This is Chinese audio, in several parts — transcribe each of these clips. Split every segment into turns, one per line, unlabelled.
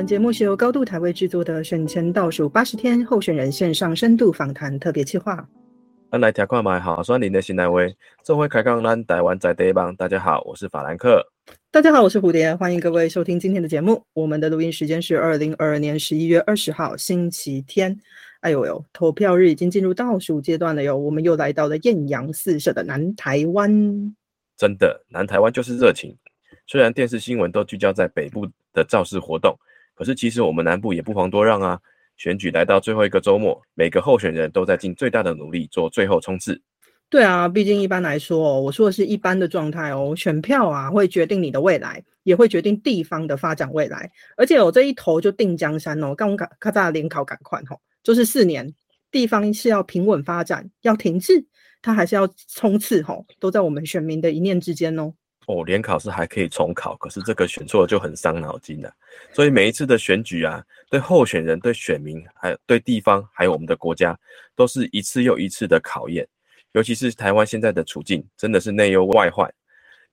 本节目是由高度台位制作的选前倒数八十天候选人线上深度访谈特别企划。
咱来听看麦好，酸林的新来位，这回开讲咱台湾在地方。大家好，我是法兰克。
大家好，我是蝴蝶，欢迎各位收听今天的节目。我们的录音时间是二零二二年十一月二十号星期天。哎呦呦，投票日已经进入倒数阶段了哟，我们又来到了艳阳四射的南台湾。
真的，南台湾就是热情。虽然电视新闻都聚焦在北部的造势活动，可是其实我们南部也不遑多让啊。选举来到最后一个周末，每个候选人都在尽最大的努力做最后冲刺。
对啊，毕竟一般来说，我说的是一般的状态哦。选票啊，会决定你的未来，也会决定地方的发展未来。而且我这一投就定江山哦，刚刚咔嚓联考赶快吼，就是四年，地方是要平稳发展，要停滞，它还是要冲刺吼，都在我们选民的一念之间哦。
哦，联考是还可以重考，可是这个选错就很伤脑筋的。所以每一次的选举啊，对候选人、对选民，还有对地方，还有我们的国家，都是一次又一次的考验。尤其是台湾现在的处境，真的是内忧外患。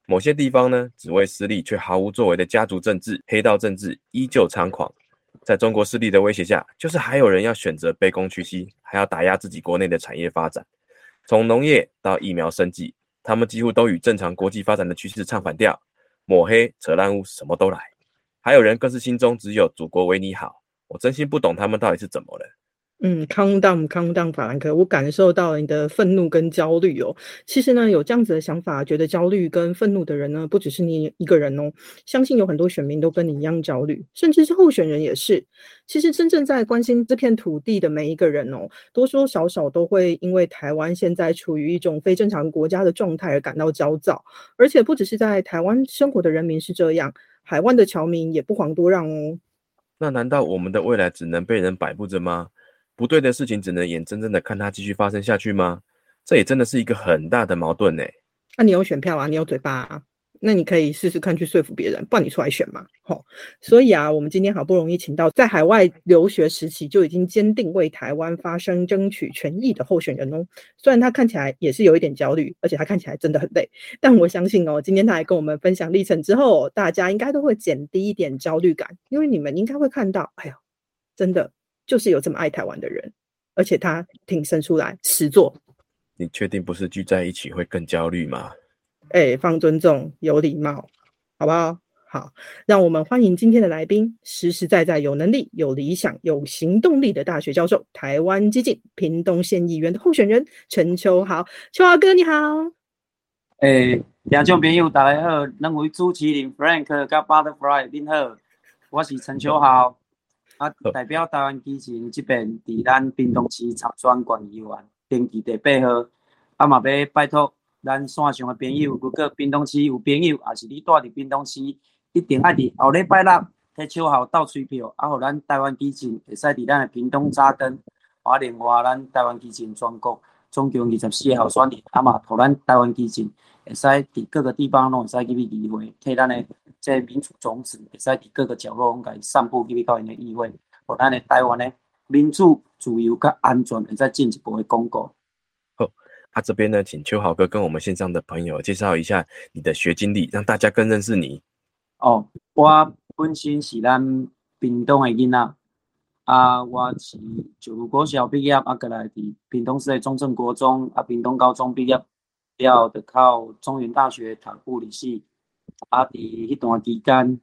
某些地方呢，只为私利却毫无作为的家族政治、黑道政治依旧猖狂。在中国势力的威胁下，就是还有人要选择卑躬屈膝，还要打压自己国内的产业发展，从农业到疫苗生计。他们几乎都与正常国际发展的趋势唱反调，抹黑、扯烂污，什么都来。还有人更是心中只有祖国为你好，我真心不懂他们到底是怎么了。
嗯，calm down，calm down，法兰克，我感受到你的愤怒跟焦虑哦。其实呢，有这样子的想法，觉得焦虑跟愤怒的人呢，不只是你一个人哦。相信有很多选民都跟你一样焦虑，甚至是候选人也是。其实真正在关心这片土地的每一个人哦，多多少少都会因为台湾现在处于一种非正常国家的状态而感到焦躁。而且不只是在台湾生活的人民是这样，海外的侨民也不遑多让哦。
那难道我们的未来只能被人摆布着吗？不对的事情只能眼睁睁的看它继续发生下去吗？这也真的是一个很大的矛盾呢。
那你有选票啊，你有嘴巴啊，那你可以试试看去说服别人，不然你出来选嘛。吼，所以啊，我们今天好不容易请到在海外留学时期就已经坚定为台湾发声、争取权益的候选人哦。虽然他看起来也是有一点焦虑，而且他看起来真的很累，但我相信哦，今天他来跟我们分享历程之后，大家应该都会减低一点焦虑感，因为你们应该会看到，哎呀，真的。就是有这么爱台湾的人，而且他挺身出来实做。
你确定不是聚在一起会更焦虑吗？
哎，放尊重，有礼貌，好不好？好，让我们欢迎今天的来宾，实实在在有能力、有理想、有行动力的大学教授，台湾激进屏东县议员的候选人陈秋豪。秋豪哥，你好。
哎，听众朋友大家好，两位主持人 Frank 跟 Butterfly 您好，我是陈秋豪。啊，代表台湾基层即边伫咱屏东市参选县议员，登记第八号。啊嘛要拜托咱线上的朋友，如果屏东市有朋友，也是你住伫屏东市，一定爱伫后礼拜六摕手号倒水票，啊，互咱台湾基层会使伫咱的屏东扎根。啊，另外咱台湾基层全国总共二十四号选人，啊嘛，互咱台湾基层会使伫各个地方拢会使去去议会，替咱的。即民主种子会使伫各个角落，甲伊散布去到因的议会，互咱的台湾的民主、自由、甲安全，会再进一步的巩固。
好，啊这边呢，请邱豪哥跟我们线上的朋友介绍一下你的学经历，让大家更认识你。
哦，我本身是咱屏东的囡仔，啊，我是九如国小毕业，啊，过来伫屏东市的中正国中，啊，屏东高中毕业，了后考中原大学读物理系。啊！伫迄段期间，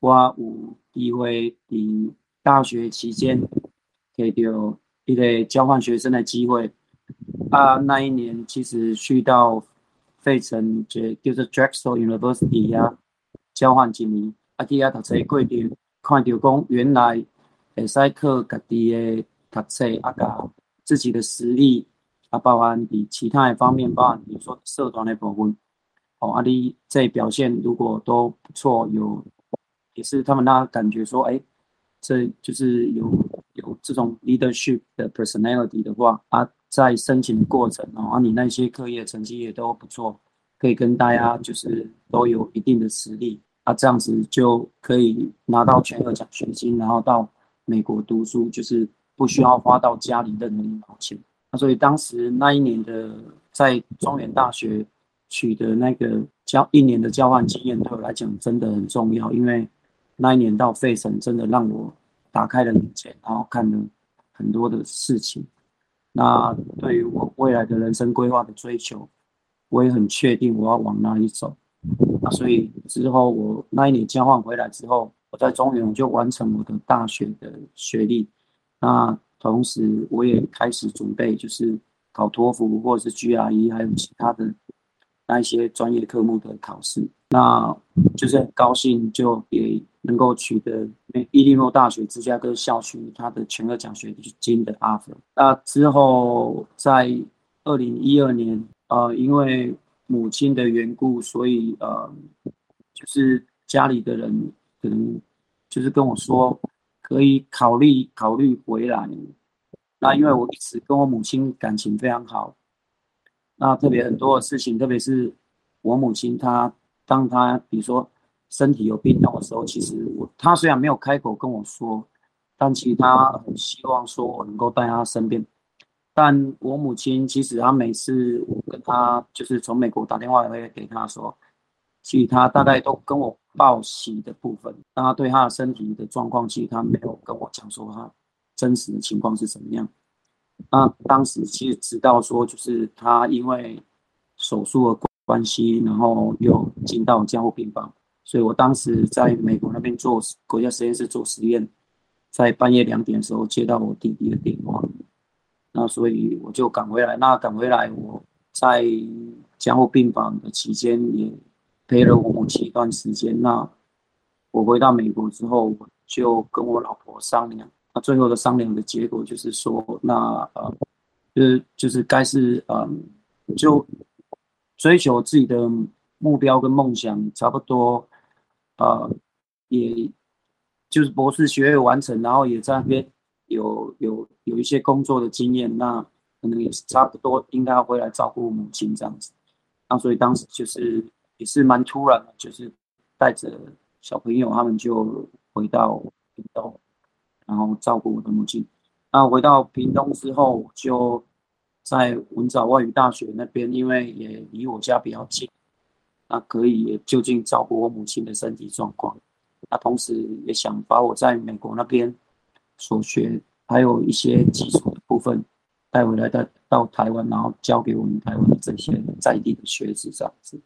我有机会伫大学期间摕到一个交换学生的机会。啊，那一年其实去到费城，就叫做 Drexel University 啊，交换一年。啊，伫遐读册过程，看到讲原来会使靠家己的读册，啊，甲自己的实力，啊，包含伫其他的方面，包含比如说社团的部分。哦，阿你这表现如果都不错，有也是他们那感觉说，哎，这就是有有这种 leadership 的 personality 的话，啊，在申请过程哦，啊，你那些课业成绩也都不错，可以跟大家就是都有一定的实力，啊，这样子就可以拿到全额奖学金，然后到美国读书，就是不需要花到家里任何一毛钱。那所以当时那一年的在中原大学。取得那个交一年的交换经验，对我来讲真的很重要，因为那一年到费城，真的让我打开了眼界，然后看了很多的事情。那对于我未来的人生规划的追求，我也很确定我要往哪里走。那所以之后我那一年交换回来之后，我在中原我就完成我的大学的学历。那同时我也开始准备，就是考托福或者是 GRE，还有其他的那一些专业科目的考试。那就是很高兴，就也能够取得伊利诺大学芝加哥校区它的全额奖学金的 offer。那之后在二零一二年，呃，因为母亲的缘故，所以呃，就是家里的人可能就是跟我说，可以考虑考虑回来。那因为我一直跟我母亲感情非常好，那特别很多的事情，特别是我母亲她。当她比如说身体有病痛的时候，其实我她虽然没有开口跟我说，但其实她很希望说我能够在她身边。但我母亲其实她每次我跟她就是从美国打电话会给她说，其实他大概都跟我报喜的部分，但他对他的身体的状况，其实他没有跟我讲说他真实的情况是怎么样。那当时其实知道说，就是他因为手术的。关系，然后又进到监护病房，所以我当时在美国那边做国家实验室做实验，在半夜两点的时候接到我弟弟的电话，那所以我就赶回来。那赶回来，我在监护病房的期间也陪了我母亲一段时间。那我回到美国之后，就跟我老婆商量，那最后的商量的结果就是说，那呃，就是就是该是嗯，就。追求自己的目标跟梦想，差不多，呃，也就是博士学位完成，然后也在那边有有有一些工作的经验，那可能也是差不多应该要回来照顾母亲这样子。那所以当时就是也是蛮突然的，就是带着小朋友他们就回到屏东，然后照顾我的母亲。那回到屏东之后就。在文藻外语大学那边，因为也离我家比较近，那可以就近照顾我母亲的身体状况。那同时也想把我在美国那边所学，还有一些基础的部分带回来，带到台湾，然后教给我们台湾这些在地的学子这样子。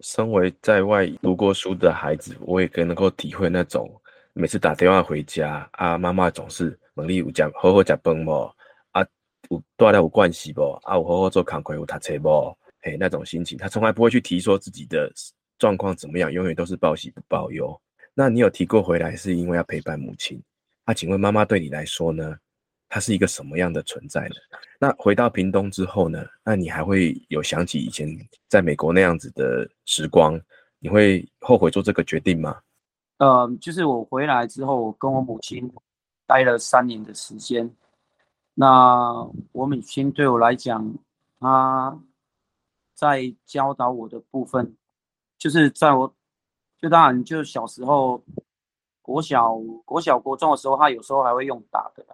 身为在外读过书的孩子，我也更能够体会那种每次打电话回家啊，妈妈总是问你有讲好好讲饭不？有大家有关系不？啊，我好好做康亏，有读册不？嘿，那种心情，他从来不会去提说自己的状况怎么样，永远都是报喜不报忧。那你有提过回来是因为要陪伴母亲？那请问妈妈对你来说呢？它是一个什么样的存在呢？那回到屏东之后呢？那你还会有想起以前在美国那样子的时光？你会后悔做这个决定吗？
呃，就是我回来之后，我跟我母亲待了三年的时间。那我母亲对我来讲，她在教导我的部分，就是在我，就当然就小时候，国小、国小、国中的时候，她有时候还会用打的，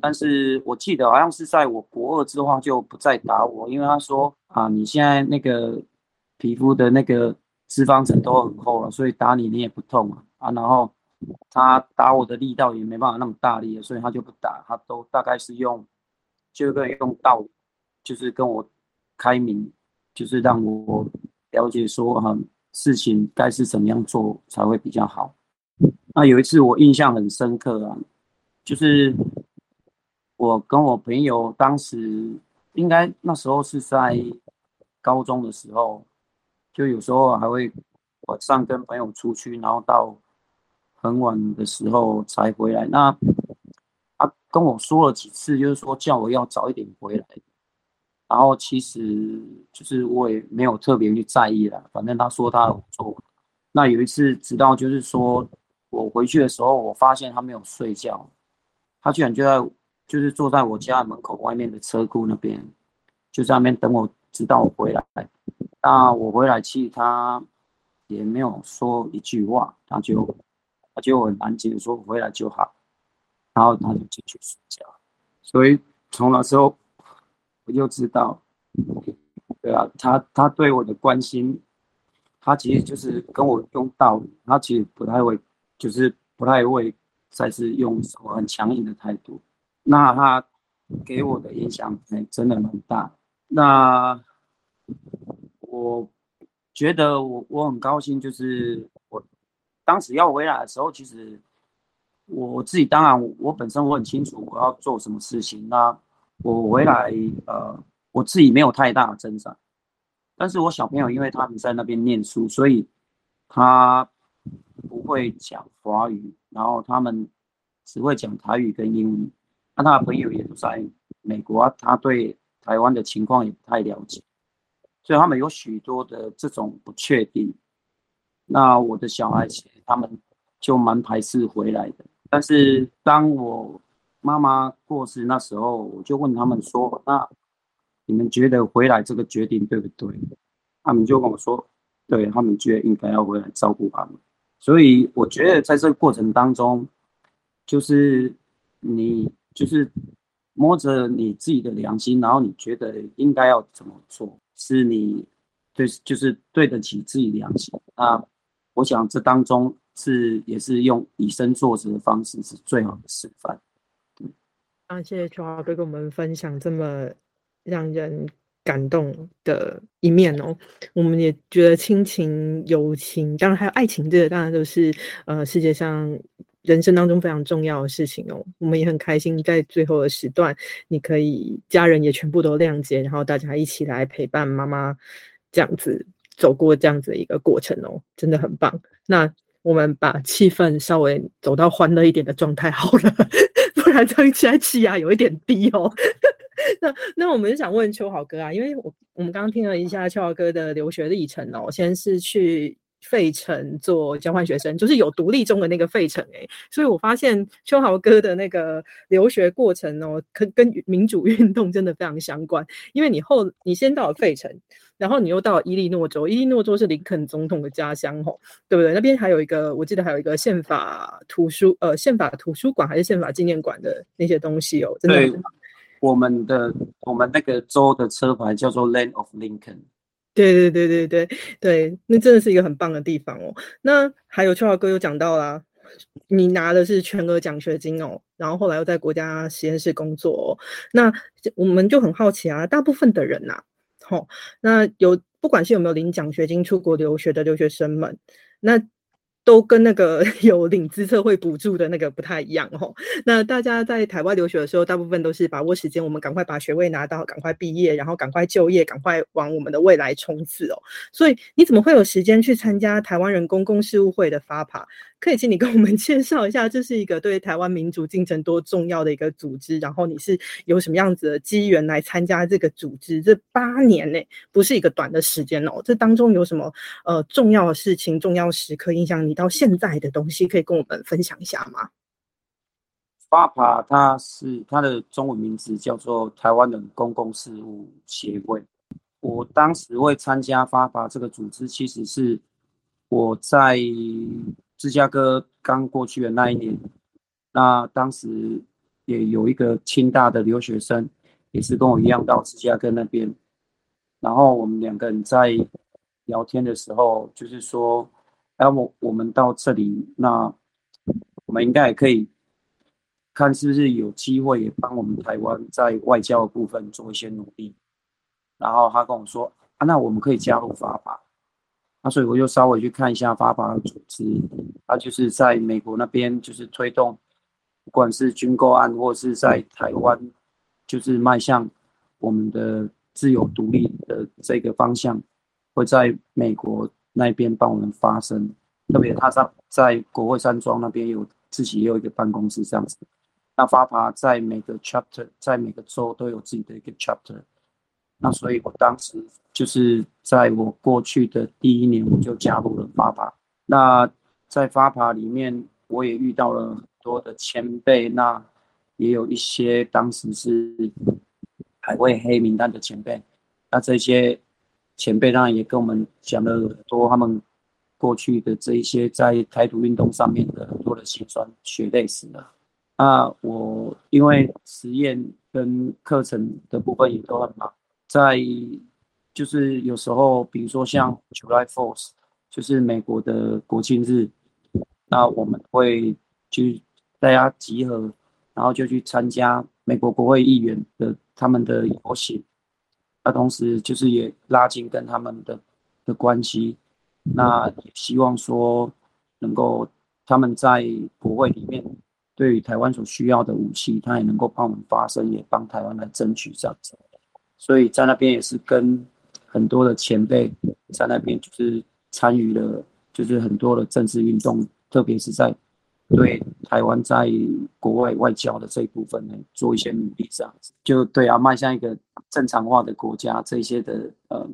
但是我记得好像是在我国二之后就不再打我，因为他说啊，你现在那个皮肤的那个脂肪层都很厚了，所以打你你也不痛啊啊，然后。他打我的力道也没办法那么大力所以他就不打，他都大概是用，就跟用道，就是跟我开明，就是让我了解说哈，事情该是怎么样做才会比较好。那有一次我印象很深刻啊，就是我跟我朋友当时应该那时候是在高中的时候，就有时候还会晚上跟朋友出去，然后到。很晚的时候才回来，那他跟我说了几次，就是说叫我要早一点回来。然后其实就是我也没有特别去在意了，反正他说他有做。那有一次，直到就是说我回去的时候，我发现他没有睡觉，他居然就在就是坐在我家门口外面的车库那边，就在那边等我，直到我回来。那我回来，其实他也没有说一句话，他就。他就很安静的说：“回来就好。”然后他就进去睡觉。所以从那时候我就知道，对啊，他他对我的关心，他其实就是跟我用道理，他其实不太会，就是不太会再是用什么很强硬的态度。那他给我的影响还真的蛮大。那我觉得我我很高兴，就是我当时要回来的时候，其实我自己当然我本身我很清楚我要做什么事情。那我回来呃我自己没有太大的增长，但是我小朋友因为他们在那边念书，所以他不会讲华语，然后他们只会讲台语跟英语。那他的朋友也都在美国，他对。台湾的情况也不太了解，所以他们有许多的这种不确定。那我的小孩子他们就蛮排斥回来的。但是当我妈妈过世那时候，我就问他们说：“那你们觉得回来这个决定对不对？”他们就跟我说：“对他们觉得应该要回来照顾他们。”所以我觉得在这个过程当中，就是你就是。摸着你自己的良心，然后你觉得应该要怎么做，是你对，就是对得起自己良心。那我想这当中是也是用以身作则的方式是最好的示范。
啊，谢谢秋华哥跟我们分享这么让人感动的一面哦。我们也觉得亲情、友情，当然还有爱情，这个当然都是呃世界上。人生当中非常重要的事情哦，我们也很开心，在最后的时段，你可以家人也全部都谅解，然后大家一起来陪伴妈妈，这样子走过这样子的一个过程哦，真的很棒。那我们把气氛稍微走到欢乐一点的状态好了，不然这样起来气压有一点低哦。那那我们就想问秋豪哥啊，因为我我们刚刚听了一下秋豪哥的留学历程哦，先是去。费城做交换学生，就是有独立中的那个费城哎，所以我发现秋豪哥的那个留学过程哦，跟跟民主运动真的非常相关。因为你后你先到了费城，然后你又到了伊利诺州，伊利诺州是林肯总统的家乡吼，对不对？那边还有一个，我记得还有一个宪法图书呃宪法图书馆还是宪法纪念馆的那些东西哦，真的。
我们的我们那个州的车牌叫做 Land of Lincoln。
对对对对对对，那真的是一个很棒的地方哦。那还有秋华哥又讲到啦，你拿的是全额奖学金哦，然后后来又在国家实验室工作。那我们就很好奇啊，大部分的人呐，吼，那有不管是有没有领奖学金出国留学的留学生们，那。都跟那个 有领资策会补助的那个不太一样哦。那大家在台湾留学的时候，大部分都是把握时间，我们赶快把学位拿到，赶快毕业，然后赶快就业，赶快往我们的未来冲刺哦。所以你怎么会有时间去参加台湾人公共事务会的发爬？可以请你跟我们 介绍一下，这是一个对台湾民主进程多重要的一个组织。然后你是有什么样子的机缘来参加这个组织？这八年内不是一个短的时间哦，这当中有什么呃重要的事情、重要时刻影响你到现在的东西，可以跟我们分享一下吗？
发爬它是它的中文名字叫做台湾的公共事务协会。我当时会参加发爬这个组织，其实是。我在芝加哥刚过去的那一年，那当时也有一个清大的留学生，也是跟我一样到芝加哥那边，然后我们两个人在聊天的时候，就是说，哎，我我们到这里，那我们应该也可以看是不是有机会也帮我们台湾在外交的部分做一些努力。然后他跟我说，啊，那我们可以加入法法。那所以我就稍微去看一下发法的组织，它就是在美国那边就是推动，不管是军购案或是在台湾，就是迈向我们的自由独立的这个方向，会在美国那边帮我们发声。特别他在在国会山庄那边有自己也有一个办公室这样子。那发法在每个 chapter 在每个州都有自己的一个 chapter。那所以，我当时就是在我过去的第一年，我就加入了发爬。那在发爬里面，我也遇到了很多的前辈，那也有一些当时是海外黑名单的前辈。那这些前辈当然也跟我们讲了很多他们过去的这一些在台独运动上面的很多的辛酸血泪史了。那我因为实验跟课程的部分也都很忙。在就是有时候，比如说像 July Fourth，就是美国的国庆日，那我们会去大家集合，然后就去参加美国国会议员的他们的游行，那同时就是也拉近跟他们的的关系，那也希望说能够他们在国会里面对于台湾所需要的武器，他也能够帮我们发声，也帮台湾来争取这样子。所以在那边也是跟很多的前辈在那边就是参与了，就是很多的政治运动，特别是在对台湾在国外外交的这一部分呢，做一些努力，这样子。就对啊，迈向一个正常化的国家，这些的呃，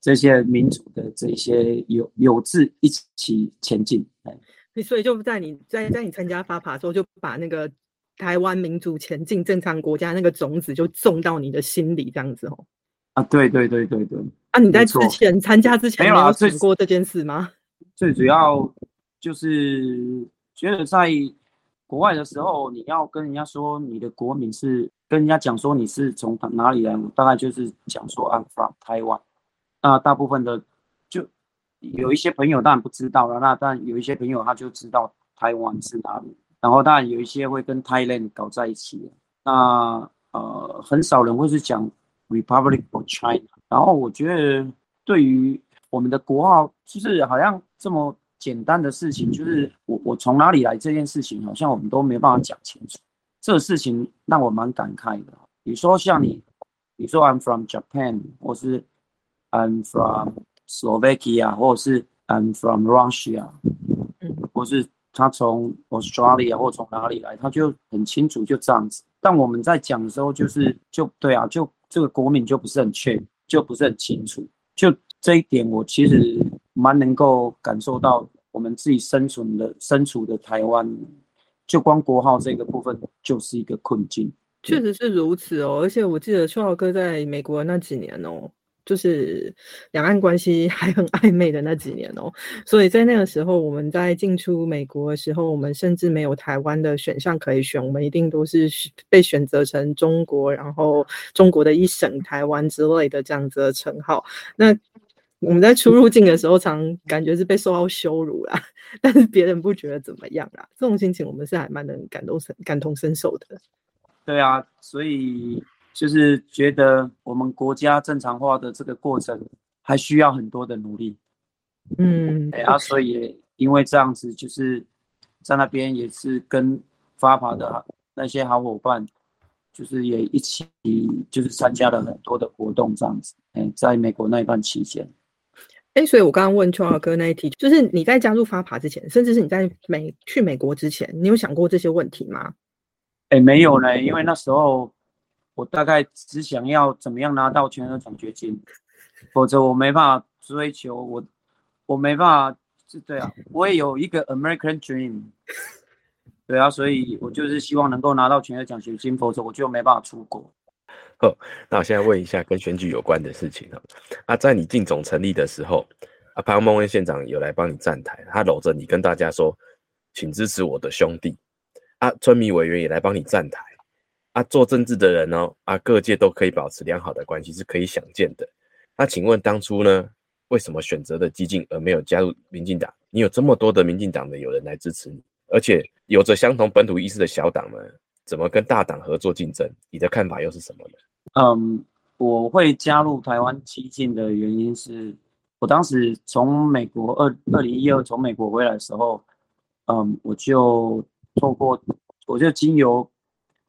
这些民主的这些有有志一起前进，
哎，所以就在你在在你参加发爬的时候，就把那个台湾民主前进正常国家那个种子就种到你的心里，这样子哦。
啊，对对对对对。
啊，你在之前参加之前没有想过这件事吗？
最主要就是觉得在国外的时候，你要跟人家说你的国民是跟人家讲说你是从哪里来，大概就是讲说 I'm from Taiwan。那大部分的就有一些朋友当然不知道了，那但有一些朋友他就知道台湾是哪里，然后当然有一些会跟 Thailand 搞在一起。那呃，很少人会是讲。Republic of China，然后我觉得对于我们的国号，就是好像这么简单的事情，就是我我从哪里来这件事情，好像我们都没办法讲清楚。这个事情让我蛮感慨的。你说像你，你说 I'm from Japan，或是 I'm from Slovakia，或者是 I'm from Russia，嗯，或是他从 Australia 或从哪里来，他就很清楚就这样子。但我们在讲的时候，就是就对啊，就。这个国民就不是很确，就不是很清楚。就这一点，我其实蛮能够感受到，我们自己生存的、身处的台湾，就光国号这个部分就是一个困境。
确实是如此哦，而且我记得秋豪哥在美国那几年哦。就是两岸关系还很暧昧的那几年哦，所以在那个时候，我们在进出美国的时候，我们甚至没有台湾的选项可以选，我们一定都是被选择成中国，然后中国的一省台湾之类的这样子的称号。那我们在出入境的时候，常感觉是被受到羞辱啦，但是别人不觉得怎么样啦。这种心情，我们是还蛮能感动、感同身受的。
对啊，所以。就是觉得我们国家正常化的这个过程还需要很多的努力，
嗯，
对啊，所以因为这样子，就是在那边也是跟发爬的那些好伙伴，就是也一起就是参加了很多的活动，这样子，哎，在美国那一段期间，
哎，所以我刚刚问秋豪哥那一题，就是你在加入发爬之前，甚至是你在美去美国之前，你有想过这些问题吗？
哎，没有呢，因为那时候。我大概只想要怎么样拿到全额奖学金，否则我没办法追求我，我没办法，对啊，我也有一个 American Dream，对啊，所以我就是希望能够拿到全额奖学金，否则我就没办法出国。
哦，那我现在问一下跟选举有关的事情啊，啊，在你进总成立的时候，啊，潘孟恩县长有来帮你站台，他搂着你跟大家说，请支持我的兄弟，啊，村民委员也来帮你站台。啊，做政治的人哦，啊，各界都可以保持良好的关系，是可以想见的。那请问当初呢，为什么选择的激进而没有加入民进党？你有这么多的民进党的友人来支持你，而且有着相同本土意识的小党们，怎么跟大党合作竞争？你的看法又是什么呢？
嗯，我会加入台湾激进的原因是，我当时从美国二二零一二从美国回来的时候，嗯，我就透过，我就经由。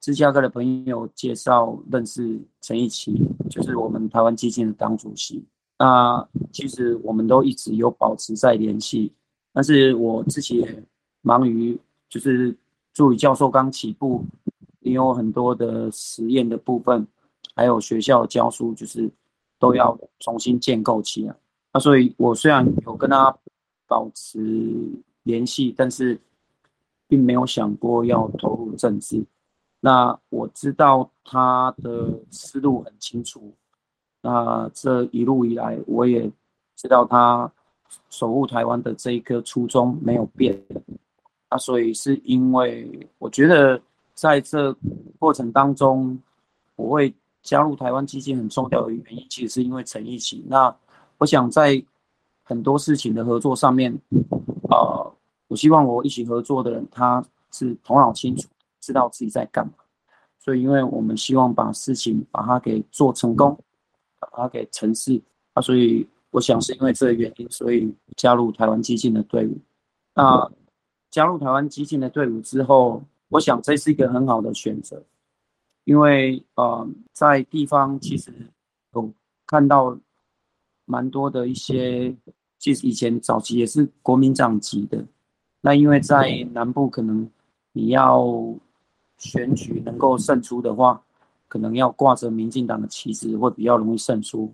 芝加哥的朋友介绍认识陈义奇，就是我们台湾基金的党主席。那其实我们都一直有保持在联系，但是我自己也忙于就是助理教授刚起步，也有很多的实验的部分，还有学校教书，就是都要重新建构起来。那所以我虽然有跟他保持联系，但是并没有想过要投入政治。那我知道他的思路很清楚，那这一路以来，我也知道他守护台湾的这一颗初衷没有变。那所以是因为我觉得在这过程当中，我会加入台湾基金很重要的原因，其实是因为陈奕奇。那我想在很多事情的合作上面，呃，我希望我一起合作的人，他是头脑清楚，知道自己在干嘛。所以，因为我们希望把事情把它给做成功，把它给成事啊，所以我想是因为这个原因，所以加入台湾激进的队伍。那加入台湾激进的队伍之后，我想这是一个很好的选择，因为呃，在地方其实有看到蛮多的一些，其实以前早期也是国民党籍的。那因为在南部，可能你要选举能够胜出的话，可能要挂着民进党的旗帜，会比较容易胜出。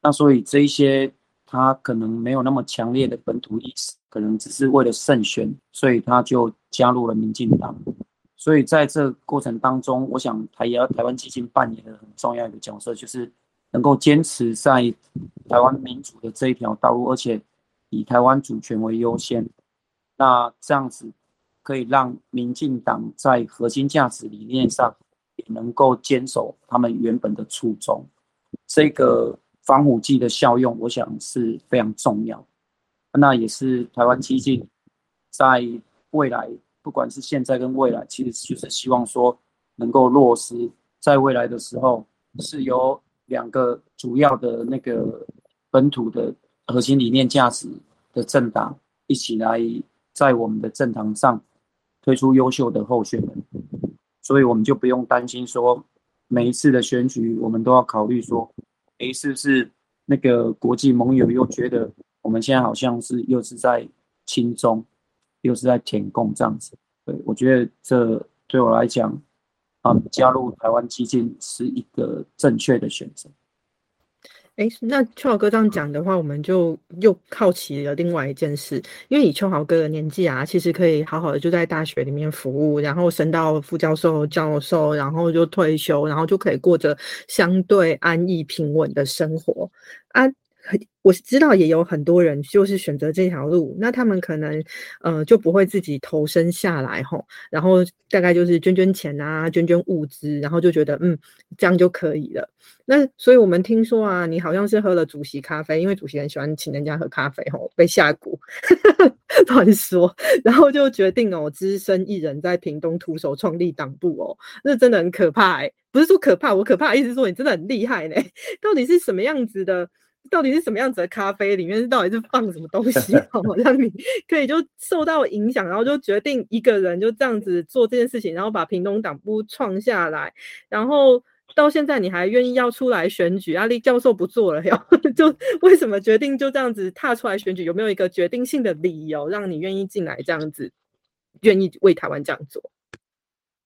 那所以这一些他可能没有那么强烈的本土意识，可能只是为了胜选，所以他就加入了民进党。所以在这过程当中，我想台也台湾基金扮演了很重要一个角色，就是能够坚持在台湾民主的这一条道路，而且以台湾主权为优先。那这样子可以让民进党在核心价值理念上也能够坚守他们原本的初衷。这个防腐剂的效用，我想是非常重要。那也是台湾基金在未来，不管是现在跟未来，其实就是希望说能够落实，在未来的时候是由两个主要的那个本土的核心理念价值的政党一起来。在我们的政坛上推出优秀的候选人，所以我们就不用担心说每一次的选举，我们都要考虑说，哎，是不是那个国际盟友又觉得我们现在好像是又是在亲中，又是在舔共这样子？对我觉得这对我来讲，啊，加入台湾基金是一个正确的选择。
哎，那秋豪哥这样讲的话，我们就又好奇了另外一件事，因为以秋豪哥的年纪啊，其实可以好好的就在大学里面服务，然后升到副教授、教授，然后就退休，然后就可以过着相对安逸平稳的生活啊。我知道也有很多人就是选择这条路，那他们可能呃就不会自己投身下来吼，然后大概就是捐捐钱啊，捐捐物资，然后就觉得嗯这样就可以了。那所以我们听说啊，你好像是喝了主席咖啡，因为主席很喜欢请人家喝咖啡吼，被下蛊 乱说，然后就决定哦，只身一人在屏东徒手创立党部哦，那真的很可怕哎，不是说可怕，我可怕意思说你真的很厉害呢，到底是什么样子的？到底是什么样子的咖啡？里面到底是放什么东西，好让你可以就受到影响，然后就决定一个人就这样子做这件事情，然后把屏东党部创下来，然后到现在你还愿意要出来选举？阿力教授不做了，要 就为什么决定就这样子踏出来选举？有没有一个决定性的理由让你愿意进来这样子，愿意为台湾这样做？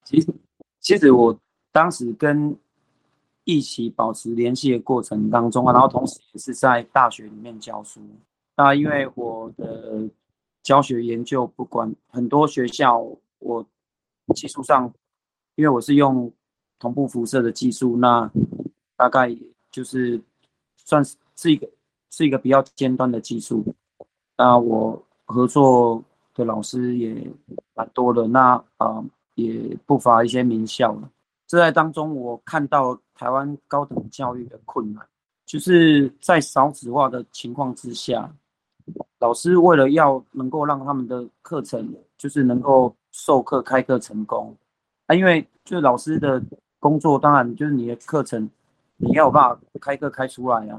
其实，其实我当时跟。一起保持联系的过程当中啊，然后同时也是在大学里面教书。那因为我的教学研究，不管很多学校，我技术上，因为我是用同步辐射的技术，那大概就是算是是一个是一个比较尖端的技术。那我合作的老师也蛮多的，那啊也不乏一些名校了。这在当中，我看到台湾高等教育的困难，就是在少子化的情况之下，老师为了要能够让他们的课程就是能够授课开课成功，啊，因为就老师的工作，当然就是你的课程你要有办法开课开出来啊，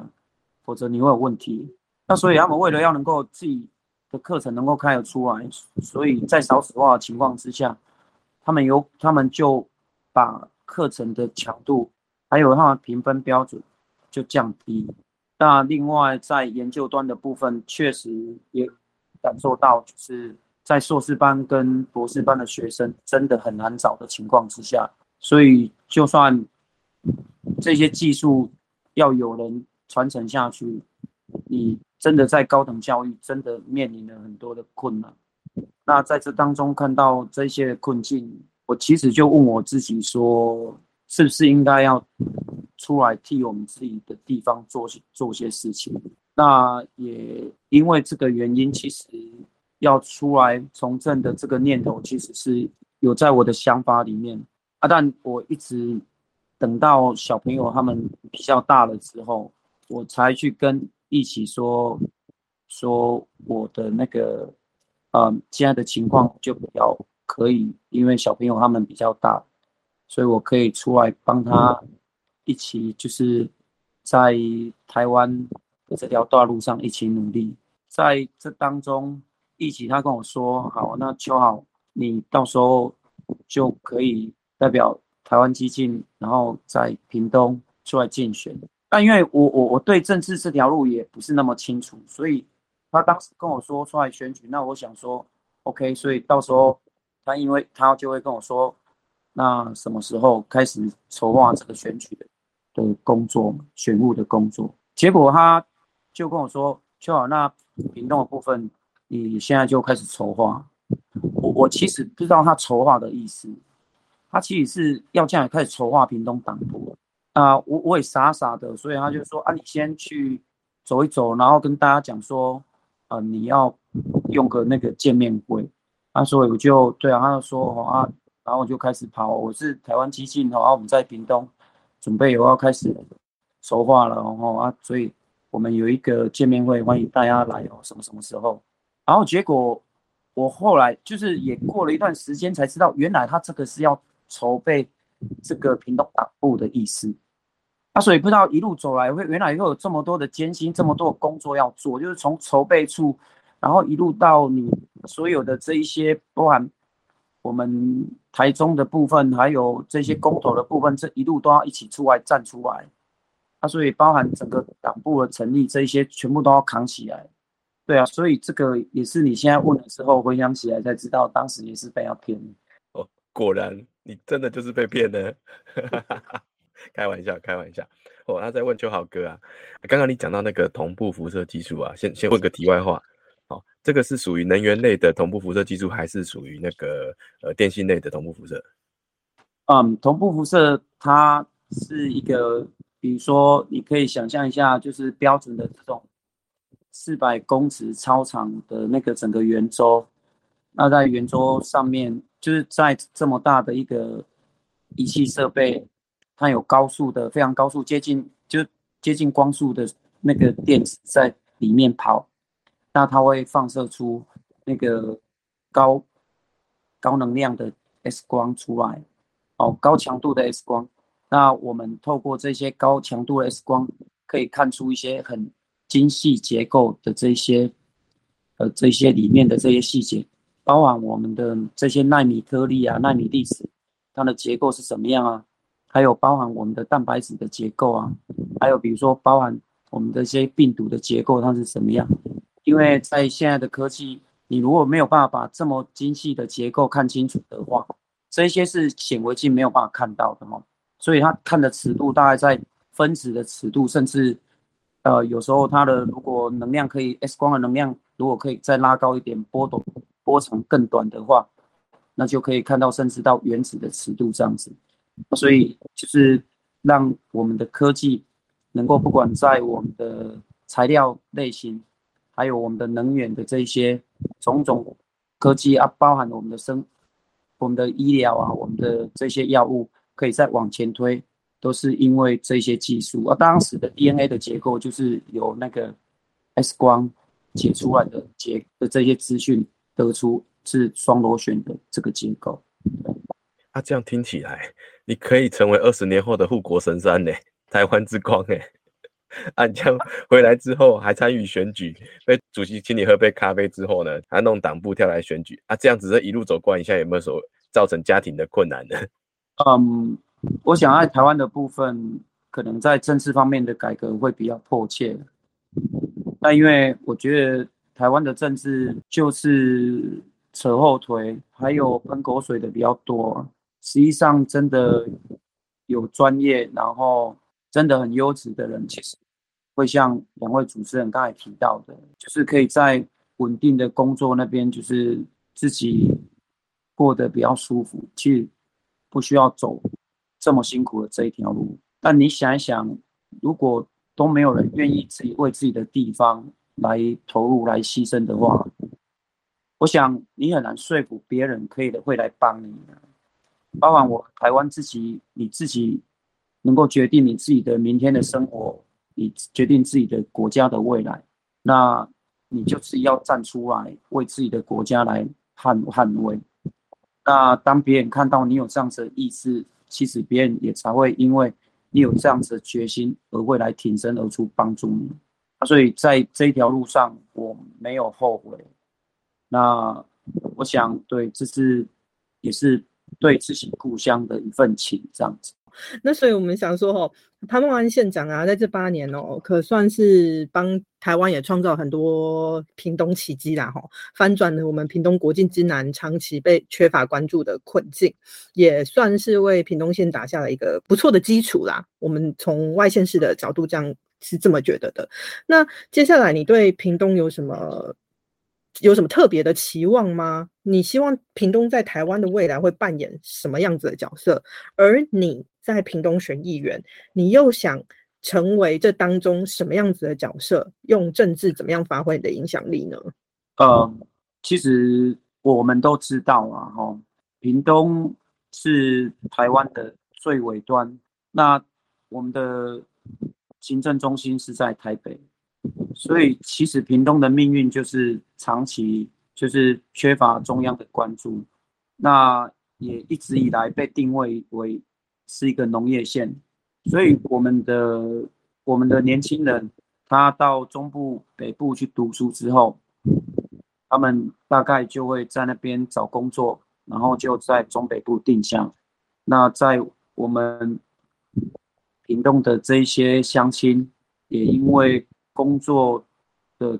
否则你会有问题。那所以他们为了要能够自己的课程能够开得出来，所以在少子化的情况之下，他们有他们就把课程的强度，还有它的评分标准就降低。那另外在研究端的部分，确实也感受到，就是在硕士班跟博士班的学生真的很难找的情况之下，所以就算这些技术要有人传承下去，你真的在高等教育真的面临了很多的困难。那在这当中看到这些困境。我其实就问我自己说，是不是应该要出来替我们自己的地方做做些事情？那也因为这个原因，其实要出来从政的这个念头，其实是有在我的想法里面啊。但我一直等到小朋友他们比较大了之后，我才去跟一起说说我的那个呃，现在的情况就比较可以，因为小朋友他们比较大，所以我可以出来帮他一起，就是在台湾的这条道路上一起努力。在这当中，一起他跟我说：“好，那秋好，你到时候就可以代表台湾激进，然后在屏东出来竞选。”但因为我我我对政治这条路也不是那么清楚，所以。他当时跟我说出来选举，那我想说，OK，所以到时候他因为他就会跟我说，那什么时候开始筹划这个选举的工作，选务的工作？结果他就跟我说，邱好，那屏东的部分你现在就开始筹划。我我其实不知道他筹划的意思，他其实是要这样开始筹划屏东党部啊，我我也傻傻的，所以他就说啊，你先去走一走，然后跟大家讲说。啊，你要用个那个见面会，啊，所以我就对啊，他就说啊，然后我就开始跑，我是台湾基金，然后我们在屏东准备有要开始筹划了，然后啊，所以我们有一个见面会，欢迎大家来哦，什么什么时候？然后结果我后来就是也过了一段时间才知道，原来他这个是要筹备这个屏东党部的意思。啊，所以不知道一路走来会原来会有这么多的艰辛，这么多的工作要做，就是从筹备处，然后一路到你所有的这一些，包含我们台中的部分，还有这些公投的部分，这一路都要一起出来站出来。啊，所以包含整个党部的成立，这一些全部都要扛起来。对啊，所以这个也是你现在问的时候，回想起来才知道，当时也是被要骗。
哦，果然你真的就是被骗的。开玩笑，开玩笑。哦，他在问秋豪哥啊，刚刚你讲到那个同步辐射技术啊，先先问个题外话。好，这个是属于能源类的同步辐射技术，还是属于那个呃电信类的同步辐射？
嗯，同步辐射它是一个，比如说你可以想象一下，就是标准的这种四百公尺超长的那个整个圆周，那在圆周上面，就是在这么大的一个仪器设备。它有高速的，非常高速，接近就接近光速的那个电子在里面跑，那它会放射出那个高高能量的 X 光出来，哦，高强度的 X 光。那我们透过这些高强度的 X 光，可以看出一些很精细结构的这些，呃，这些里面的这些细节，包含我们的这些纳米颗粒啊、纳米粒子，它的结构是什么样啊？还有包含我们的蛋白质的结构啊，还有比如说包含我们的一些病毒的结构，它是什么样？因为在现在的科技，你如果没有办法把这么精细的结构看清楚的话，这些是显微镜没有办法看到的嘛。所以它看的尺度大概在分子的尺度，甚至呃有时候它的如果能量可以 X 光的能量如果可以再拉高一点，波动波长更短的话，那就可以看到甚至到原子的尺度这样子。所以就是让我们的科技能够不管在我们的材料类型，还有我们的能源的这些种种科技啊，包含了我们的生、我们的医疗啊，我们的这些药物可以再往前推，都是因为这些技术啊。当时的 DNA 的结构就是由那个 X 光解出来的结的这些资讯得出是双螺旋的这个结构。
啊，这样听起来，你可以成为二十年后的护国神山呢，台湾之光哎！这样回来之后还参与选举，被主席请你喝杯咖啡之后呢，还弄党部跳来选举啊，这样子这一路走过来，现在有没有所造成家庭的困难呢？
嗯，我想在台湾的部分，可能在政治方面的改革会比较迫切。那因为我觉得台湾的政治就是扯后腿，还有喷口水的比较多。实际上，真的有专业，然后真的很优质的人，其实会像两位主持人刚才提到的，就是可以在稳定的工作那边，就是自己过得比较舒服，其实不需要走这么辛苦的这一条路。但你想一想，如果都没有人愿意自己为自己的地方来投入、来牺牲的话，我想你很难说服别人可以的会来帮你。包含我台湾自己，你自己能够决定你自己的明天的生活，你决定自己的国家的未来。那你就是要站出来为自己的国家来捍捍卫。那当别人看到你有这样子的意志，其实别人也才会因为你有这样子的决心而会来挺身而出帮助你。所以在这一条路上，我没有后悔。那我想，对，这是也是对自己故乡的一份情，这样子。
那所以我们想说，哈，潘孟安县长啊，在这八年哦，可算是帮台湾也创造很多屏东奇迹啦，哈，翻转了我们屏东国境之南长期被缺乏关注的困境，也算是为屏东县打下了一个不错的基础啦。我们从外县市的角度这样是这么觉得的。那接下来你对屏东有什么？有什么特别的期望吗？你希望屏东在台湾的未来会扮演什么样子的角色？而你在屏东选议员，你又想成为这当中什么样子的角色？用政治怎么样发挥你的影响力呢？
呃，其实我们都知道啊，哈，屏东是台湾的最尾端，那我们的行政中心是在台北。所以，其实屏东的命运就是长期就是缺乏中央的关注，那也一直以来被定位为是一个农业县。所以，我们的我们的年轻人，他到中部、北部去读书之后，他们大概就会在那边找工作，然后就在中北部定向。那在我们屏东的这些乡亲，也因为工作的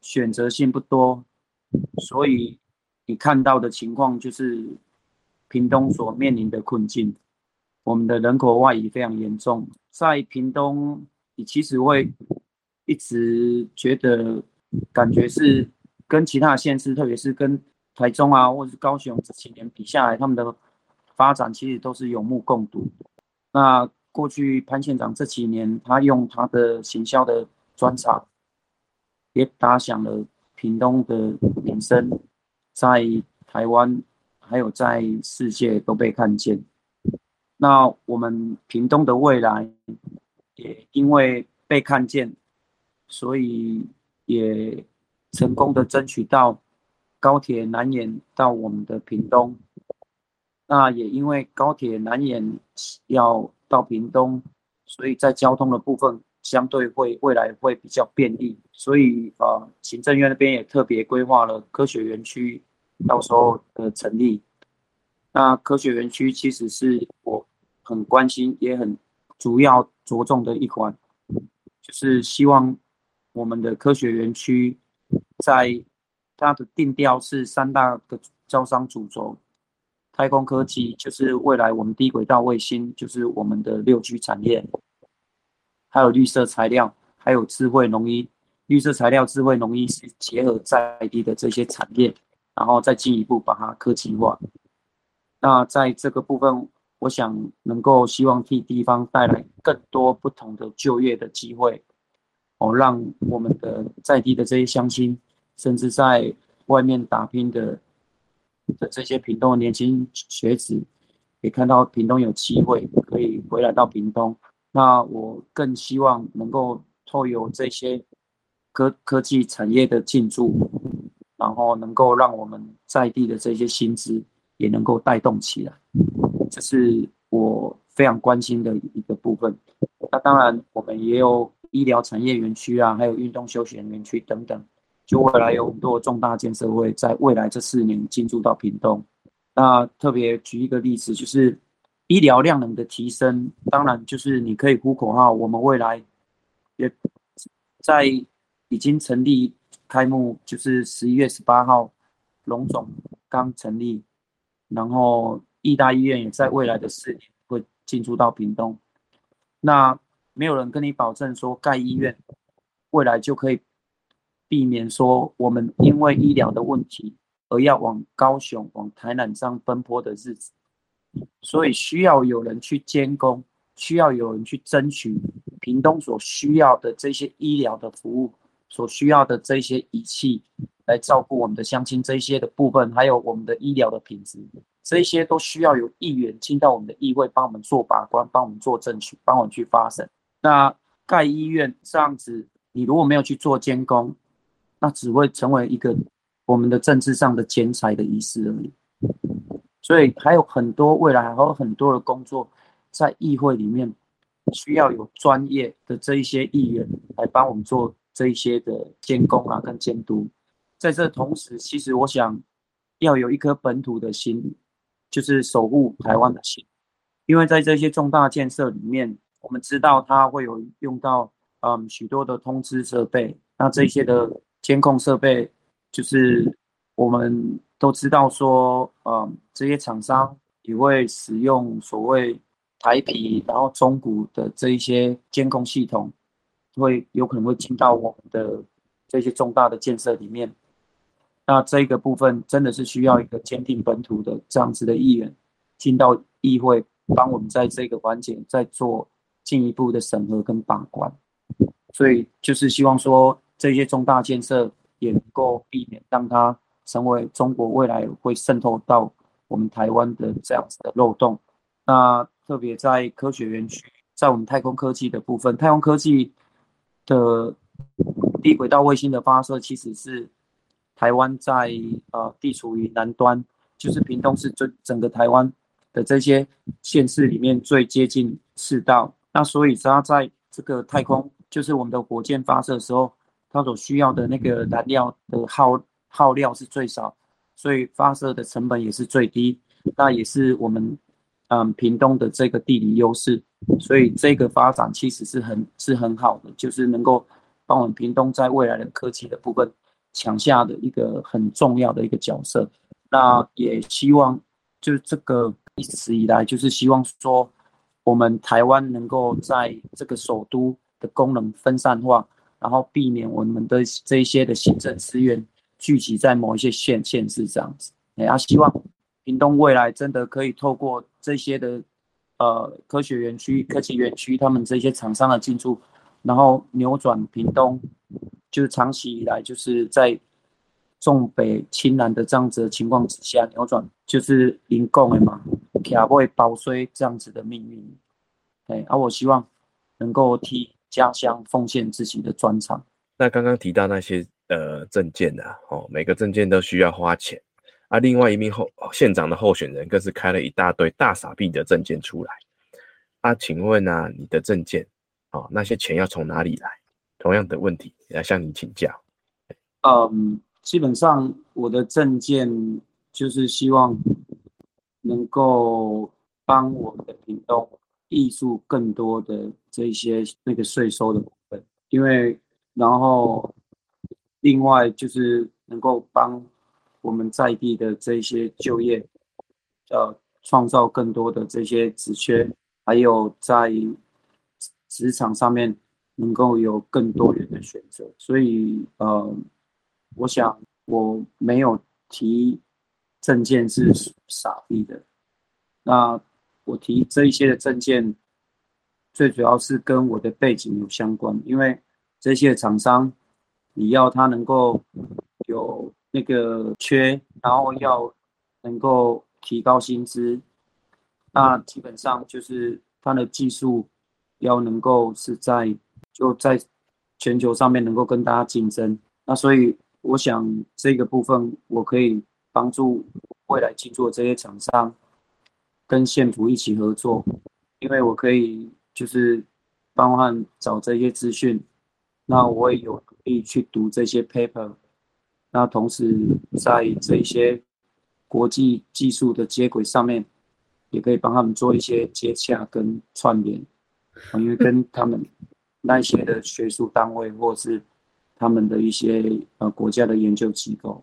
选择性不多，所以你看到的情况就是屏东所面临的困境。我们的人口外移非常严重，在屏东，你其实会一直觉得感觉是跟其他县市，特别是跟台中啊，或者是高雄这几年比下来，他们的发展其实都是有目共睹。那过去潘县长这几年，他用他的行销的。专场也打响了屏东的名声，在台湾还有在世界都被看见。那我们屏东的未来也因为被看见，所以也成功的争取到高铁南延到我们的屏东。那也因为高铁南延要到屏东，所以在交通的部分。相对会未来会比较便利，所以啊，行政院那边也特别规划了科学园区，到时候的成立。那科学园区其实是我很关心也很主要着重的一环，就是希望我们的科学园区在它的定调是三大个招商主轴，太空科技就是未来我们低轨道卫星，就是我们的六 G 产业。还有绿色材料，还有智慧农医。绿色材料、智慧农医是结合在地的这些产业，然后再进一步把它科技化。那在这个部分，我想能够希望替地方带来更多不同的就业的机会，哦，让我们的在地的这些乡亲，甚至在外面打拼的的这些屏东的年轻学子，也看到屏东有机会可以回来到屏东。那我更希望能够透有这些科科技产业的进驻，然后能够让我们在地的这些薪资也能够带动起来，这是我非常关心的一个部分。那当然，我们也有医疗产业园区啊，还有运动休闲园区等等，就未来有很多重大建设会在未来这四年进驻到屏东。那特别举一个例子，就是。医疗量能的提升，当然就是你可以呼口号。我们未来也在已经成立开幕，就是十一月十八号，龙总刚成立，然后义大医院也在未来的四年会进驻到屏东。那没有人跟你保证说盖医院未来就可以避免说我们因为医疗的问题而要往高雄、往台南这样奔波的日子。所以需要有人去监工，需要有人去争取屏东所需要的这些医疗的服务，所需要的这些仪器来照顾我们的乡亲这些的部分，还有我们的医疗的品质，这些都需要有议员进到我们的议会帮我们做把关，帮我们做争取，帮我们去发声。那盖医院这样子，你如果没有去做监工，那只会成为一个我们的政治上的剪彩的仪式而已。所以还有很多未来还有很多的工作在议会里面需要有专业的这一些议员来帮我们做这一些的监工啊跟监督。在这同时，其实我想要有一颗本土的心，就是守护台湾的心，因为在这些重大建设里面，我们知道它会有用到嗯许多的通知设备，那这些的监控设备就是我们。都知道说，嗯，这些厂商也会使用所谓台皮，然后中古的这一些监控系统，会有可能会进到我们的这些重大的建设里面。那这个部分真的是需要一个坚定本土的这样子的议员进到议会，帮我们在这个环节再做进一步的审核跟把关。所以就是希望说，这些重大建设也能够避免让它。成为中国未来会渗透到我们台湾的这样子的漏洞。那特别在科学园区，在我们太空科技的部分，太空科技的低轨道卫星的发射，其实是台湾在呃地处于南端，就是屏东是最整个台湾的这些县市里面最接近赤道。那所以它在这个太空，就是我们的火箭发射的时候，它所需要的那个燃料的耗。耗料是最少，所以发射的成本也是最低。那也是我们嗯屏东的这个地理优势，所以这个发展其实是很是很好的，就是能够帮我们屏东在未来的科技的部分抢下的一个很重要的一个角色。那也希望就是这个一直以来就是希望说，我们台湾能够在这个首都的功能分散化，然后避免我们的这一些的行政资源。聚集在某一些县县市这样子，哎，啊，希望屏东未来真的可以透过这些的呃科学园区、科技园区，他们这些厂商的进驻，然后扭转屏东就是长期以来就是在重北轻南的这样子的情况之下，扭转就是因共的嘛，卡位包衰这样子的命运，哎，啊，我希望能够替家乡奉献自己的专长。
那刚刚提到那些。呃，证件呐，哦，每个证件都需要花钱啊。另外一名候县长的候选人更是开了一大堆大傻币的证件出来啊。请问啊，你的证件哦，那些钱要从哪里来？同样的问题来向你请教。
嗯，基本上我的证件就是希望能够帮我的屏东艺术更多的这些那个税收的部分，因为然后。另外就是能够帮我们在地的这些就业，呃，创造更多的这些职缺，还有在职场上面能够有更多元的选择。所以，呃，我想我没有提证件是傻逼的。那我提这一些的证件，最主要是跟我的背景有相关，因为这些厂商。你要他能够有那个缺，然后要能够提高薪资，那基本上就是他的技术要能够是在就在全球上面能够跟大家竞争。那所以我想这个部分我可以帮助未来进驻这些厂商跟县府一起合作，因为我可以就是帮他们找这些资讯。那我也有可以去读这些 paper，那同时在这些国际技术的接轨上面，也可以帮他们做一些接洽跟串联，因为跟他们那些的学术单位或是他们的一些呃国家的研究机构。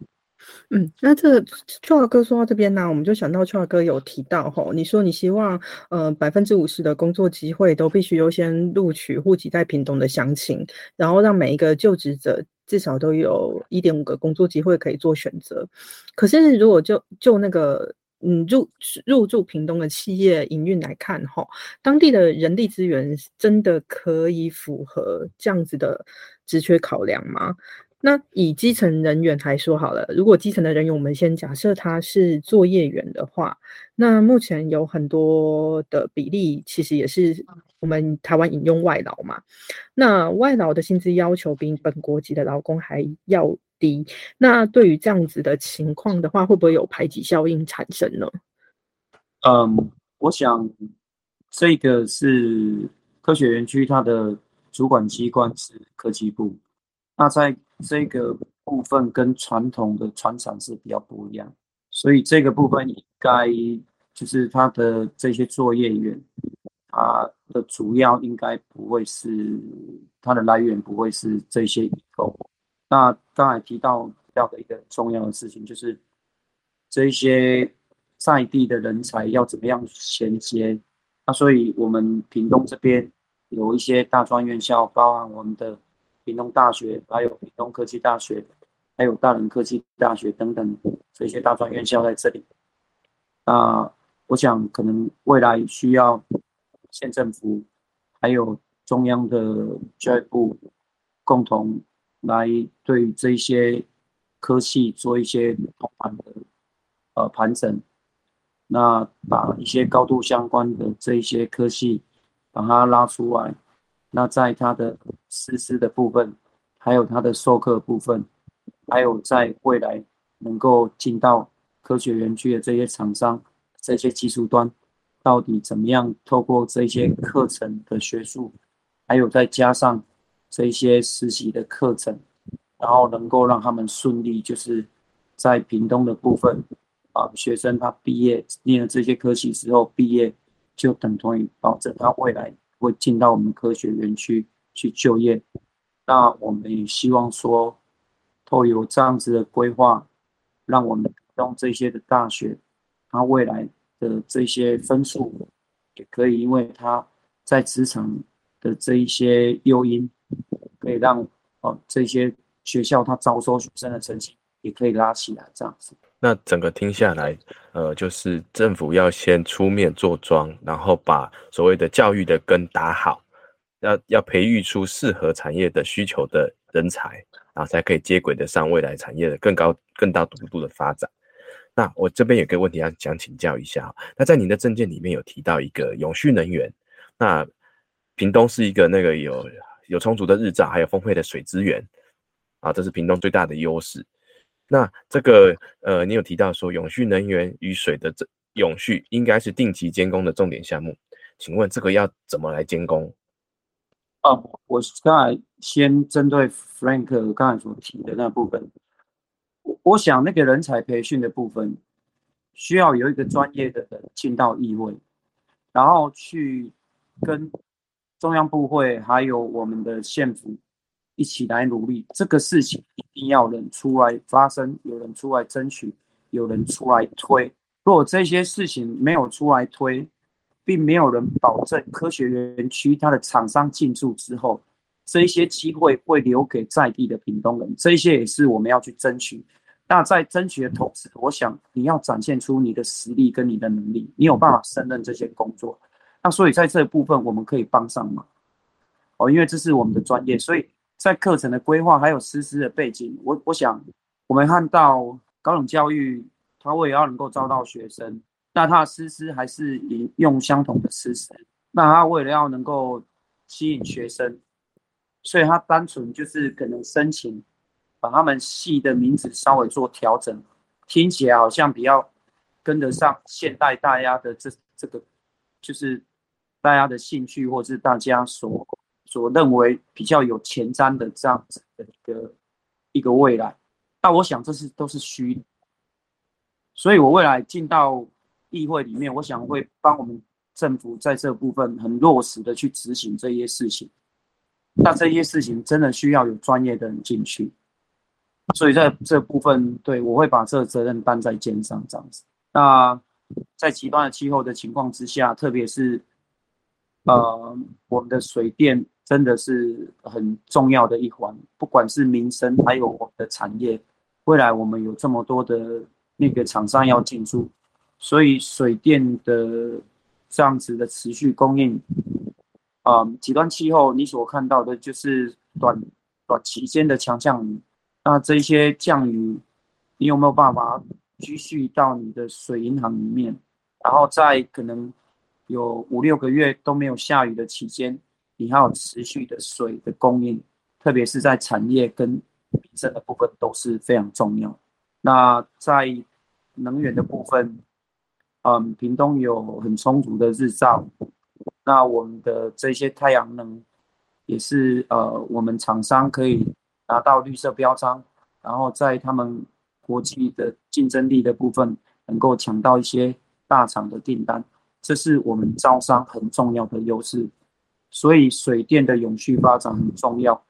嗯，那这邱哥说到这边呢，我们就想到邱哥有提到吼，你说你希望呃百分之五十的工作机会都必须优先录取户籍在屏东的乡亲，然后让每一个就职者至少都有一点五个工作机会可以做选择。可是如果就就那个嗯入入驻屏东的企业营运来看哈，当地的人力资源真的可以符合这样子的职缺考量吗？那以基层人员来说好了，如果基层的人员，我们先假设他是作业员的话，那目前有很多的比例其实也是我们台湾引用外劳嘛。那外劳的薪资要求比本国籍的劳工还要低。那对于这样子的情况的话，会不会有排挤效应产生呢？
嗯，我想这个是科学园区它的主管机关是科技部，那在这个部分跟传统的船厂是比较不一样，所以这个部分应该就是它的这些作业员，它的主要应该不会是它的来源不会是这些机构。那刚才提到要的一个重要的事情就是这一些。在地的人才要怎么样衔接？那所以我们屏东这边有一些大专院校，包含我们的屏东大学，还有屏东科技大学，还有大仁科技大学等等这些大专院校在这里。那我想可能未来需要县政府还有中央的教育部共同来对这些科系做一些盘的呃盘整。那把一些高度相关的这一些科系，把它拉出来，那在它的实施的部分，还有它的授课部分，还有在未来能够进到科学园区的这些厂商，这些技术端，到底怎么样透过这些课程的学术，还有再加上这些实习的课程，然后能够让他们顺利，就是在屏东的部分。啊，学生他毕业念了这些科系之后，毕业就等同于保证他未来会进到我们科学园区去就业。那我们也希望说，透有这样子的规划，让我们用这些的大学，他未来的这些分数，也可以因为他在职场的这一些诱因，可以让哦这些学校它招收学生的成绩也可以拉起来，这样子。
那整个听下来，呃，就是政府要先出面做庄，然后把所谓的教育的根打好，要要培育出适合产业的需求的人才，然后才可以接轨得上未来产业的更高、更大幅度的发展。那我这边有个问题要想请教一下，那在您的证件里面有提到一个永续能源，那屏东是一个那个有有充足的日照，还有丰沛的水资源，啊，这是屏东最大的优势。那这个呃，你有提到说永续能源与水的这永续应该是定期监工的重点项目，请问这个要怎么来监工？
哦，我刚才先针对 Frank 刚才所提的那部分，我我想那个人才培训的部分，需要有一个专业的人进到议会，然后去跟中央部会还有我们的县府。一起来努力，这个事情一定要人出来发声，有人出来争取，有人出来推。如果这些事情没有出来推，并没有人保证科学园区它的厂商进驻之后，这一些机会会留给在地的屏东人。这些也是我们要去争取。那在争取的同时，我想你要展现出你的实力跟你的能力，你有办法胜任这些工作。那所以在这部分，我们可以帮上忙。哦，因为这是我们的专业，所以。在课程的规划还有师资的背景，我我想我们看到高等教育，他为了要能够招到学生，那他的师资还是引用相同的师资，那他为了要能够吸引学生，所以他单纯就是可能申请把他们系的名字稍微做调整，听起来好像比较跟得上现代大家的这这个，就是大家的兴趣或是大家所。所认为比较有前瞻的这样子的一个一个未来，那我想这是都是虚，所以我未来进到议会里面，我想会帮我们政府在这部分很落实的去执行这些事情。那这些事情真的需要有专业的人进去，所以在这部分，对我会把这个责任担在肩上这样子。那在极端的气候的情况之下，特别是呃我们的水电。真的是很重要的一环，不管是民生，还有我们的产业，未来我们有这么多的那个厂商要进驻，所以水电的这样子的持续供应，啊，极端气候你所看到的就是短短期间的强降雨，那这些降雨，你有没有办法积蓄到你的水银行里面？然后在可能有五六个月都没有下雨的期间。你还有持续的水的供应，特别是在产业跟民生的部分都是非常重要。那在能源的部分，嗯，屏东有很充足的日照，那我们的这些太阳能也是呃，我们厂商可以拿到绿色标章，然后在他们国际的竞争力的部分，能够抢到一些大厂的订单，这是我们招商很重要的优势。所以水电的永续发展很重要。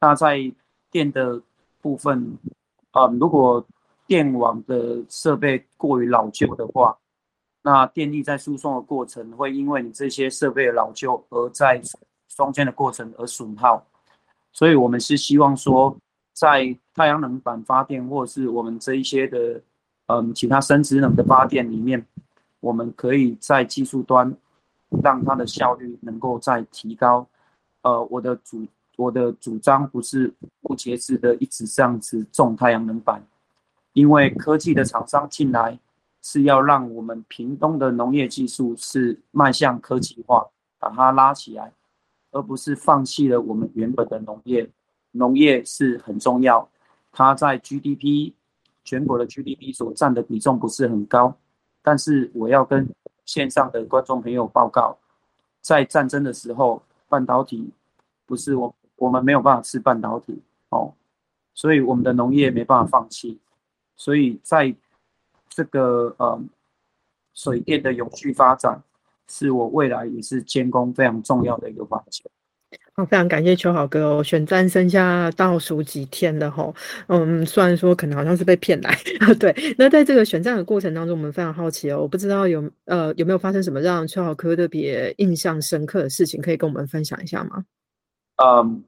那在电的部分，啊，如果电网的设备过于老旧的话，那电力在输送的过程会因为你这些设备老旧而在中间的过程而损耗。所以我们是希望说，在太阳能板发电或是我们这一些的，嗯，其他生殖能的发电里面，我们可以在技术端。让它的效率能够再提高。呃，我的主我的主张不是不节制的一直这样子种太阳能板，因为科技的厂商进来是要让我们屏东的农业技术是迈向科技化，把它拉起来，而不是放弃了我们原本的农业。农业是很重要，它在 GDP 全国的 GDP 所占的比重不是很高，但是我要跟。线上的观众朋友报告，在战争的时候，半导体不是我我们没有办法吃半导体哦，所以我们的农业没办法放弃，所以在这个呃水电的永续发展，是我未来也是监工非常重要的一个环节。
好，非常感谢秋好哥哦。选战剩下倒数几天了吼，嗯，虽然说可能好像是被骗来，对。那在这个选战的过程当中，我们非常好奇哦，我不知道有呃有没有发生什么让秋好哥特别印象深刻的事情，可以跟我们分享一下吗？
嗯，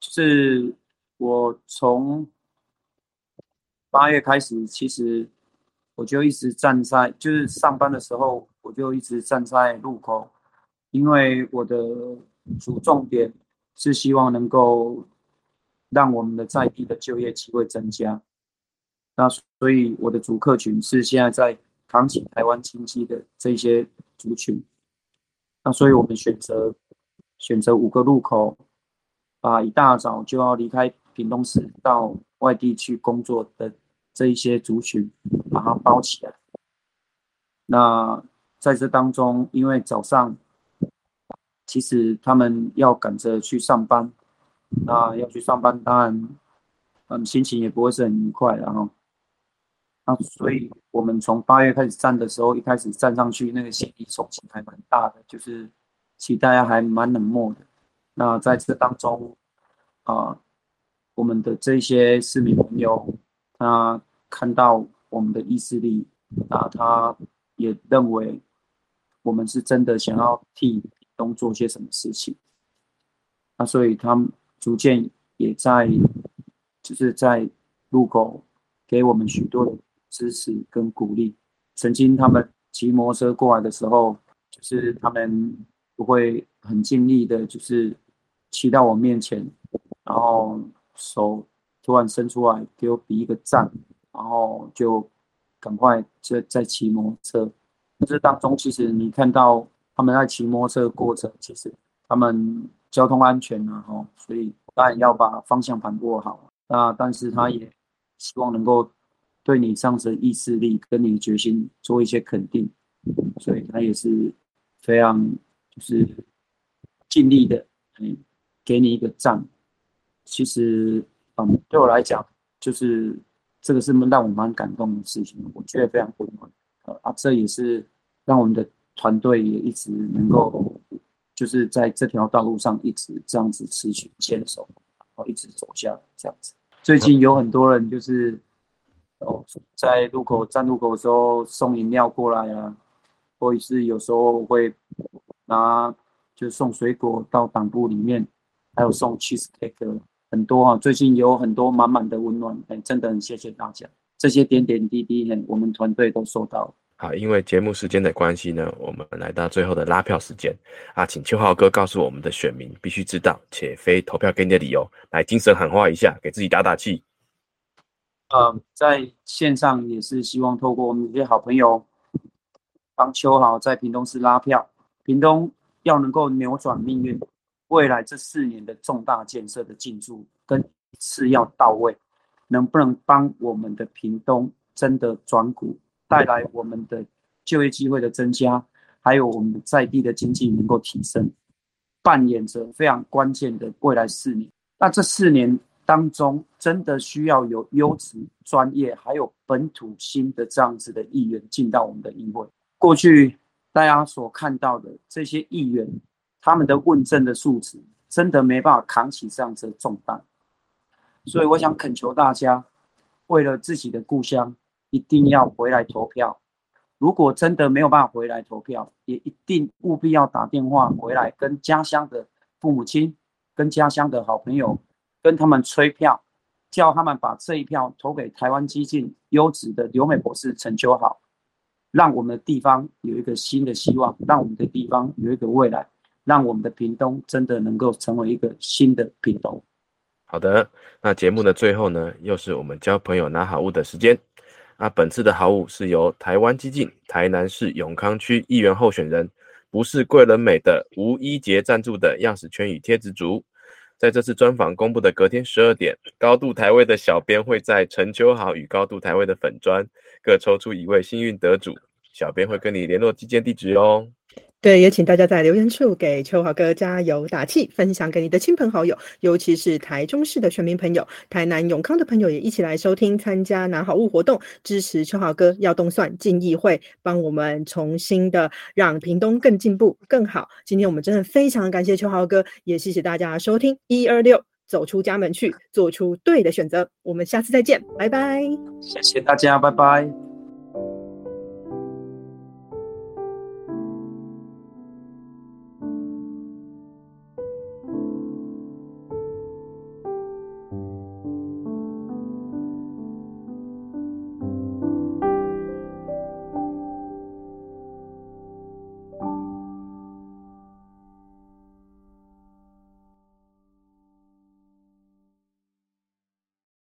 是我从八月开始，其实我就一直站在，就是上班的时候，我就一直站在路口，因为我的。主重点是希望能够让我们的在地的就业机会增加，那所以我的主客群是现在在扛起台湾经济的这些族群，那所以我们选择选择五个路口，把一大早就要离开屏东市到外地去工作的这一些族群，把它包起来。那在这当中，因为早上。其实他们要赶着去上班，那要去上班，当然，嗯，心情也不会是很愉快，然后，那所以我们从八月开始站的时候，一开始站上去，那个心理冲击还蛮大的，就是其实大家还蛮冷漠的。那在这当中，啊，我们的这些市民朋友，他看到我们的意志力，啊，他也认为我们是真的想要替。东做些什么事情？那所以他们逐渐也在，就是在路口给我们许多的支持跟鼓励。曾经他们骑摩托车过来的时候，就是他们不会很尽力的，就是骑到我面前，然后手突然伸出来给我比一个赞，然后就赶快再再骑摩托车。这当中其实你看到。他们在骑摩托车过程，其实他们交通安全啊，吼，所以当然要把方向盘握好。那但是他也希望能够对你这样子的意志力跟你的决心做一些肯定，所以他也是非常就是尽力的，嗯，给你一个赞。其实，嗯，对我来讲，就是这个是让我蛮感动的事情，我觉得非常温暖。呃啊，这也是让我们的。团队也一直能够，就是在这条道路上一直这样子持续牵手，然后一直走下来这样子。最近有很多人就是哦，在路口站路口的时候送饮料过来啊，或者是有时候会拿就送水果到党部里面，还有送 cheese cake，很多啊。最近有很多满满的温暖，哎，真的很谢谢大家，这些点点滴滴呢，我们团队都收到。
好，因为节目时间的关系呢，我们来到最后的拉票时间啊，请秋浩哥告诉我们的选民必须知道且非投票给你的理由，来精神喊话一下，给自己打打气。
呃，在线上也是希望透过我们这些好朋友帮秋豪在屏东市拉票，屏东要能够扭转命运，未来这四年的重大建设的进驻跟次要到位，能不能帮我们的屏东真的转股，带来我们的就业机会的增加，还有我们在地的经济能够提升，扮演着非常关键的未来四年。那这四年当中，真的需要有优质、专业，还有本土新的这样子的议员进到我们的议会。过去大家所看到的这些议员，他们的问政的素质，真的没办法扛起这样子的重担。所以我想恳求大家，为了自己的故乡，一定要回来投票。如果真的没有办法回来投票，也一定务必要打电话回来，跟家乡的父母亲、跟家乡的好朋友，跟他们催票，叫他们把这一票投给台湾激进优质的刘美博士陈秋好，让我们的地方有一个新的希望，让我们的地方有一个未来，让我们的屏东真的能够成为一个新的屏东。
好的，那节目的最后呢，又是我们交朋友拿好物的时间。那本次的好物是由台湾激进台南市永康区议员候选人，不是贵人美的吴一杰赞助的样式圈与贴纸组。在这次专访公布的隔天十二点，高度台位的小编会在陈秋豪与高度台位的粉砖各抽出一位幸运得主，小编会跟你联络寄件地址哦。
对，也请大家在留言处给秋豪哥加油打气，分享给你的亲朋好友，尤其是台中市的全民朋友、台南永康的朋友，也一起来收听、参加拿好物活动，支持秋豪哥要动算进议会，帮我们重新的让屏东更进步、更好。今天我们真的非常感谢秋豪哥，也谢谢大家收听一二六，走出家门去，做出对的选择。我们下次再见，拜拜。
谢谢大家，拜拜。